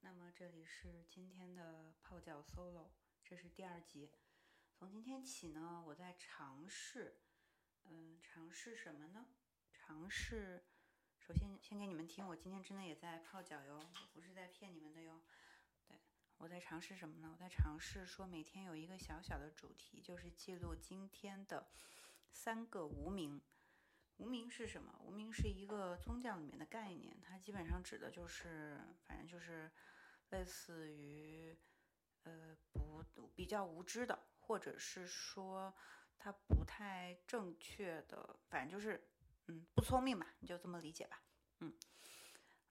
那么这里是今天的泡脚 solo，这是第二集。从今天起呢，我在尝试，嗯，尝试什么呢？尝试，首先先给你们听，我今天真的也在泡脚哟，我不是在骗你们的哟。对，我在尝试什么呢？我在尝试说每天有一个小小的主题，就是记录今天的三个无名。无名是什么？无名是一个宗教里面的概念，它基本上指的就是，反正就是类似于，呃，不比较无知的，或者是说它不太正确的，反正就是，嗯，不聪明吧，你就这么理解吧，嗯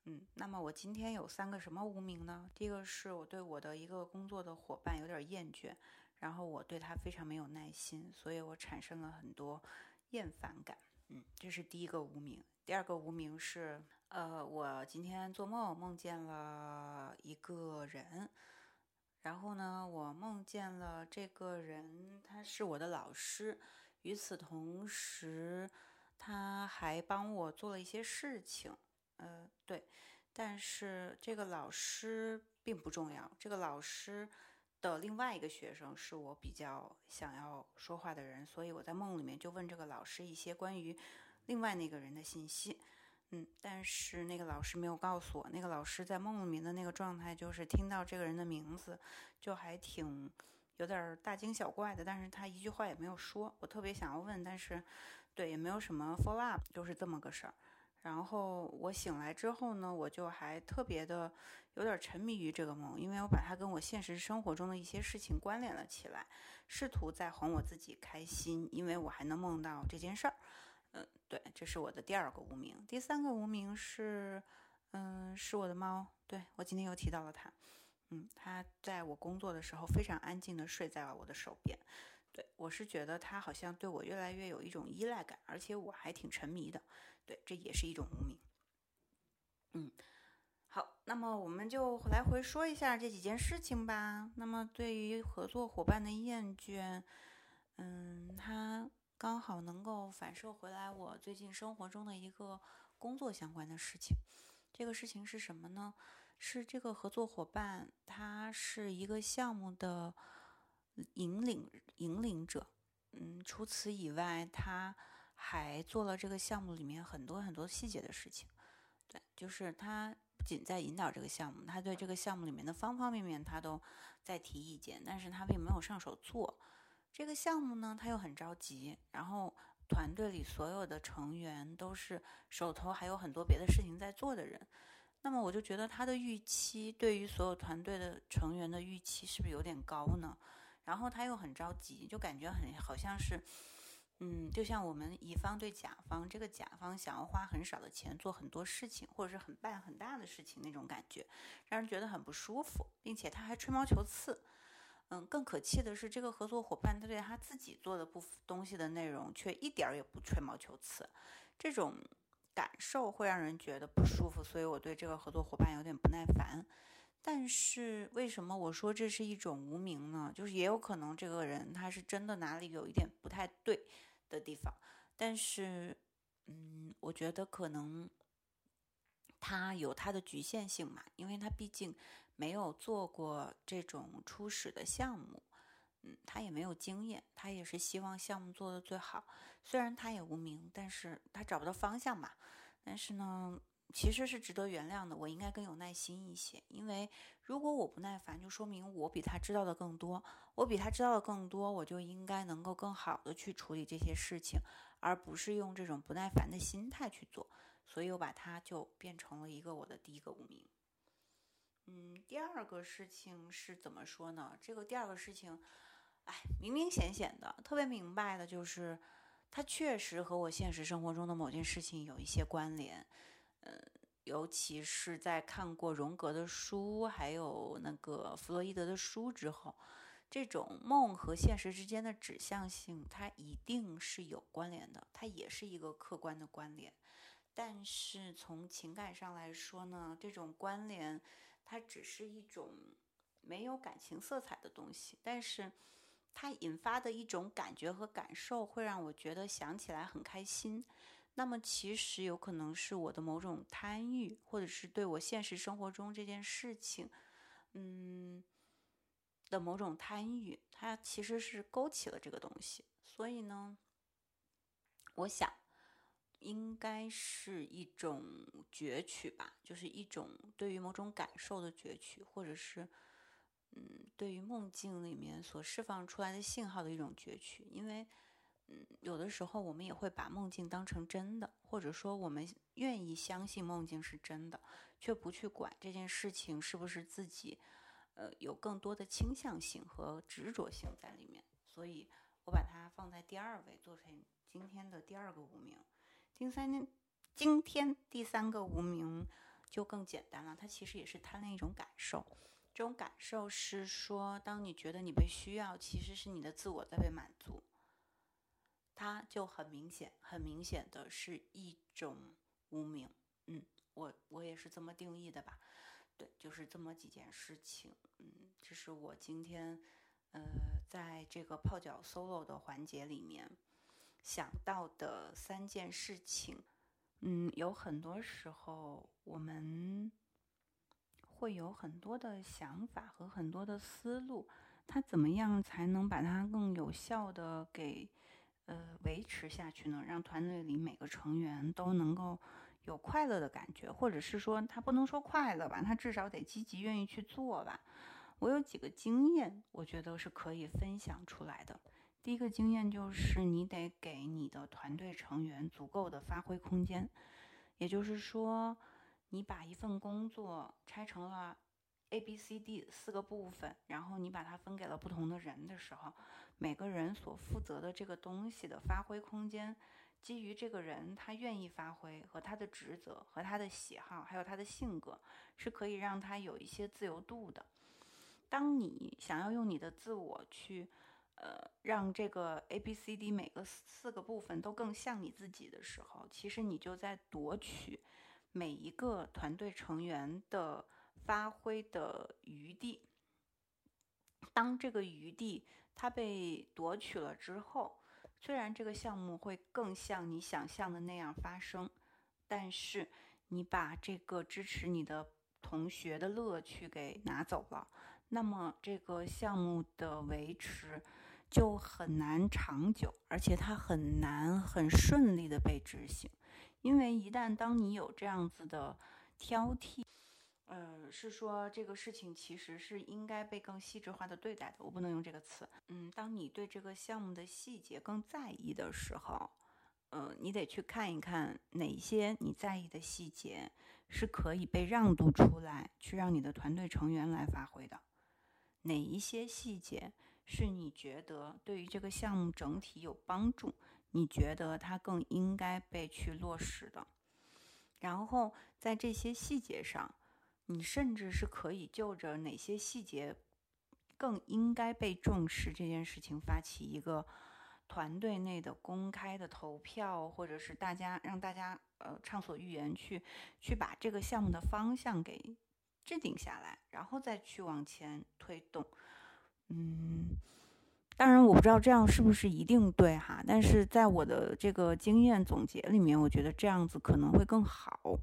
嗯。那么我今天有三个什么无名呢？第一个是我对我的一个工作的伙伴有点厌倦，然后我对他非常没有耐心，所以我产生了很多厌烦感。嗯，这是第一个无名。第二个无名是，呃，我今天做梦梦见了一个人，然后呢，我梦见了这个人，他是我的老师。与此同时，他还帮我做了一些事情。呃，对，但是这个老师并不重要。这个老师。的另外一个学生是我比较想要说话的人，所以我在梦里面就问这个老师一些关于另外那个人的信息。嗯，但是那个老师没有告诉我，那个老师在梦里面的那个状态就是听到这个人的名字就还挺有点大惊小怪的，但是他一句话也没有说。我特别想要问，但是对也没有什么 follow up，就是这么个事儿。然后我醒来之后呢，我就还特别的有点沉迷于这个梦，因为我把它跟我现实生活中的一些事情关联了起来，试图在哄我自己开心，因为我还能梦到这件事儿。嗯，对，这是我的第二个无名。第三个无名是，嗯，是我的猫。对我今天又提到了它。嗯，它在我工作的时候非常安静的睡在了我的手边。对我是觉得他好像对我越来越有一种依赖感，而且我还挺沉迷的。对，这也是一种无名。嗯，好，那么我们就来回说一下这几件事情吧。那么对于合作伙伴的厌倦，嗯，它刚好能够反射回来我最近生活中的一个工作相关的事情。这个事情是什么呢？是这个合作伙伴，他是一个项目的。引领引领者，嗯，除此以外，他还做了这个项目里面很多很多细节的事情。对，就是他不仅在引导这个项目，他对这个项目里面的方方面面他都在提意见，但是他并没有上手做这个项目呢，他又很着急。然后团队里所有的成员都是手头还有很多别的事情在做的人，那么我就觉得他的预期对于所有团队的成员的预期是不是有点高呢？然后他又很着急，就感觉很好像是，嗯，就像我们乙方对甲方，这个甲方想要花很少的钱做很多事情，或者是很办很大的事情那种感觉，让人觉得很不舒服，并且他还吹毛求疵。嗯，更可气的是，这个合作伙伴他对他自己做的部东西的内容却一点也不吹毛求疵，这种感受会让人觉得不舒服，所以我对这个合作伙伴有点不耐烦。但是为什么我说这是一种无名呢？就是也有可能这个人他是真的哪里有一点不太对的地方，但是，嗯，我觉得可能他有他的局限性嘛，因为他毕竟没有做过这种初始的项目，嗯，他也没有经验，他也是希望项目做的最好。虽然他也无名，但是他找不到方向嘛。但是呢。其实是值得原谅的，我应该更有耐心一些。因为如果我不耐烦，就说明我比他知道的更多。我比他知道的更多，我就应该能够更好的去处理这些事情，而不是用这种不耐烦的心态去做。所以我把它就变成了一个我的第一个无名。嗯，第二个事情是怎么说呢？这个第二个事情，哎，明明显显的，特别明白的就是，它确实和我现实生活中的某件事情有一些关联。嗯，尤其是在看过荣格的书，还有那个弗洛伊德的书之后，这种梦和现实之间的指向性，它一定是有关联的，它也是一个客观的关联。但是从情感上来说呢，这种关联它只是一种没有感情色彩的东西，但是它引发的一种感觉和感受，会让我觉得想起来很开心。那么其实有可能是我的某种贪欲，或者是对我现实生活中这件事情，嗯的某种贪欲，它其实是勾起了这个东西。所以呢，我想应该是一种攫取吧，就是一种对于某种感受的攫取，或者是嗯对于梦境里面所释放出来的信号的一种攫取，因为。嗯，有的时候我们也会把梦境当成真的，或者说我们愿意相信梦境是真的，却不去管这件事情是不是自己，呃，有更多的倾向性和执着性在里面。所以我把它放在第二位，做成今天的第二个无名。第三，今天第三个无名就更简单了，它其实也是贪恋一种感受。这种感受是说，当你觉得你被需要，其实是你的自我在被满足。它就很明显，很明显的是一种无名。嗯，我我也是这么定义的吧？对，就是这么几件事情。嗯，这是我今天呃在这个泡脚 solo 的环节里面想到的三件事情。嗯，有很多时候我们会有很多的想法和很多的思路，它怎么样才能把它更有效的给。呃，维持下去呢，让团队里每个成员都能够有快乐的感觉，或者是说他不能说快乐吧，他至少得积极愿意去做吧。我有几个经验，我觉得是可以分享出来的。第一个经验就是你得给你的团队成员足够的发挥空间，也就是说，你把一份工作拆成了 A、B、C、D 四个部分，然后你把它分给了不同的人的时候。每个人所负责的这个东西的发挥空间，基于这个人他愿意发挥和他的职责和他的喜好，还有他的性格，是可以让他有一些自由度的。当你想要用你的自我去，呃，让这个 A、B、C、D 每个四个部分都更像你自己的时候，其实你就在夺取每一个团队成员的发挥的余地。当这个余地，它被夺取了之后，虽然这个项目会更像你想象的那样发生，但是你把这个支持你的同学的乐趣给拿走了，那么这个项目的维持就很难长久，而且它很难很顺利的被执行，因为一旦当你有这样子的挑剔。呃，是说这个事情其实是应该被更细致化的对待的，我不能用这个词。嗯，当你对这个项目的细节更在意的时候，呃，你得去看一看哪些你在意的细节是可以被让渡出来，去让你的团队成员来发挥的，哪一些细节是你觉得对于这个项目整体有帮助，你觉得它更应该被去落实的，然后在这些细节上。你甚至是可以就着哪些细节更应该被重视这件事情发起一个团队内的公开的投票，或者是大家让大家呃畅所欲言去去把这个项目的方向给制定下来，然后再去往前推动。嗯，当然我不知道这样是不是一定对哈，但是在我的这个经验总结里面，我觉得这样子可能会更好，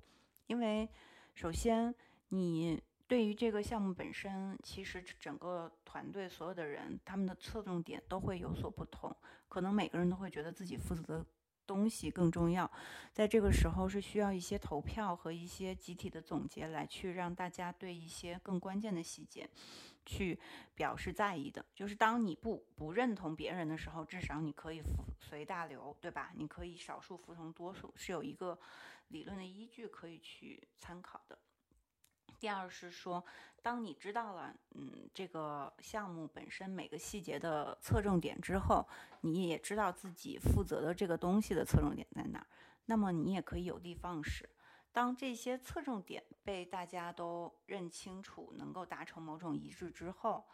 因为首先。你对于这个项目本身，其实整个团队所有的人，他们的侧重点都会有所不同，可能每个人都会觉得自己负责的东西更重要。在这个时候，是需要一些投票和一些集体的总结来去让大家对一些更关键的细节去表示在意的。就是当你不不认同别人的时候，至少你可以服随大流，对吧？你可以少数服从多数，是有一个理论的依据可以去参考的。第二是说，当你知道了，嗯，这个项目本身每个细节的侧重点之后，你也知道自己负责的这个东西的侧重点在哪儿，那么你也可以有的放矢。当这些侧重点被大家都认清楚，能够达成某种一致之后，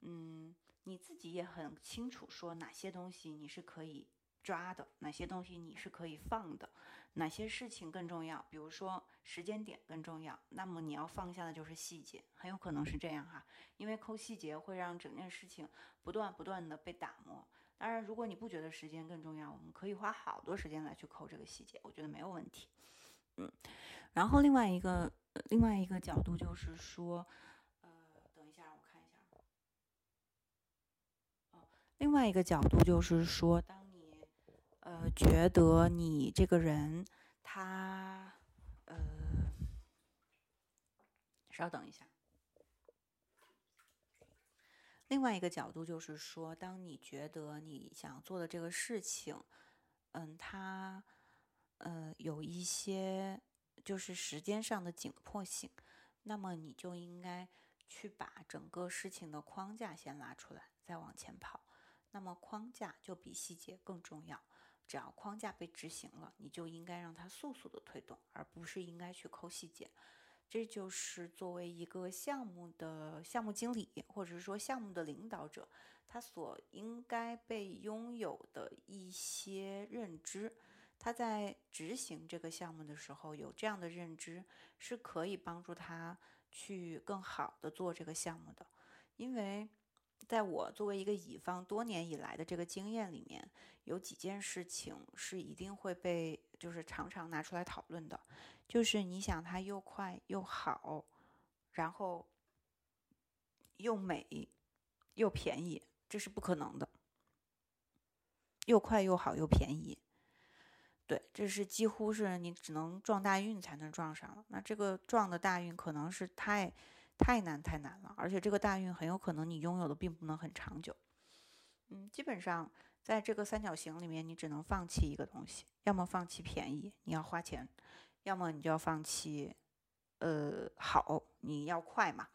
嗯，你自己也很清楚说哪些东西你是可以抓的，哪些东西你是可以放的。哪些事情更重要？比如说时间点更重要，那么你要放下的就是细节，很有可能是这样哈。因为抠细节会让整件事情不断不断的被打磨，当然，如果你不觉得时间更重要，我们可以花好多时间来去抠这个细节，我觉得没有问题。嗯，然后另外一个另外一个角度就是说，呃，等一下，我看一下。哦，另外一个角度就是说，当呃觉得你这个人他呃，稍等一下。另外一个角度就是说，当你觉得你想做的这个事情，嗯，它，呃，有一些就是时间上的紧迫性，那么你就应该去把整个事情的框架先拉出来，再往前跑。那么框架就比细节更重要。只要框架被执行了，你就应该让它速速的推动，而不是应该去抠细节。这就是作为一个项目的项目经理，或者是说项目的领导者，他所应该被拥有的一些认知。他在执行这个项目的时候，有这样的认知，是可以帮助他去更好的做这个项目的。因为在我作为一个乙方多年以来的这个经验里面，有几件事情是一定会被，就是常常拿出来讨论的。就是你想它又快又好，然后又美又便宜，这是不可能的。又快又好又便宜，对，这是几乎是你只能撞大运才能撞上了。那这个撞的大运可能是太太难太难了，而且这个大运很有可能你拥有的并不能很长久。嗯，基本上在这个三角形里面，你只能放弃一个东西，要么放弃便宜，你要花钱。要么你就要放弃，呃，好，你要快嘛，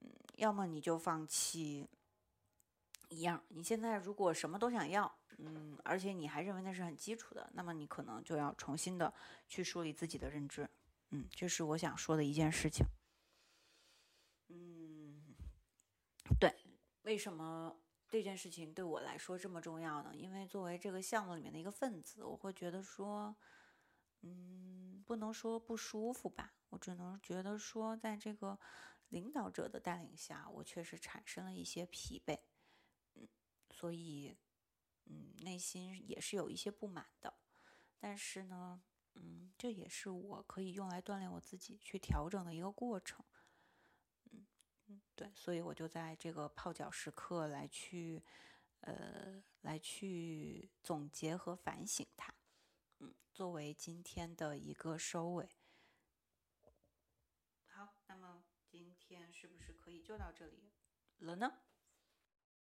嗯，要么你就放弃一样。你现在如果什么都想要，嗯，而且你还认为那是很基础的，那么你可能就要重新的去梳理自己的认知，嗯，这是我想说的一件事情。嗯，对，为什么这件事情对我来说这么重要呢？因为作为这个项目里面的一个分子，我会觉得说。嗯，不能说不舒服吧，我只能觉得说，在这个领导者的带领下，我确实产生了一些疲惫，嗯，所以，嗯，内心也是有一些不满的。但是呢，嗯，这也是我可以用来锻炼我自己去调整的一个过程，对，所以我就在这个泡脚时刻来去，呃，来去总结和反省它。嗯作为今天的一个收尾，好，那么今天是不是可以就到这里了呢？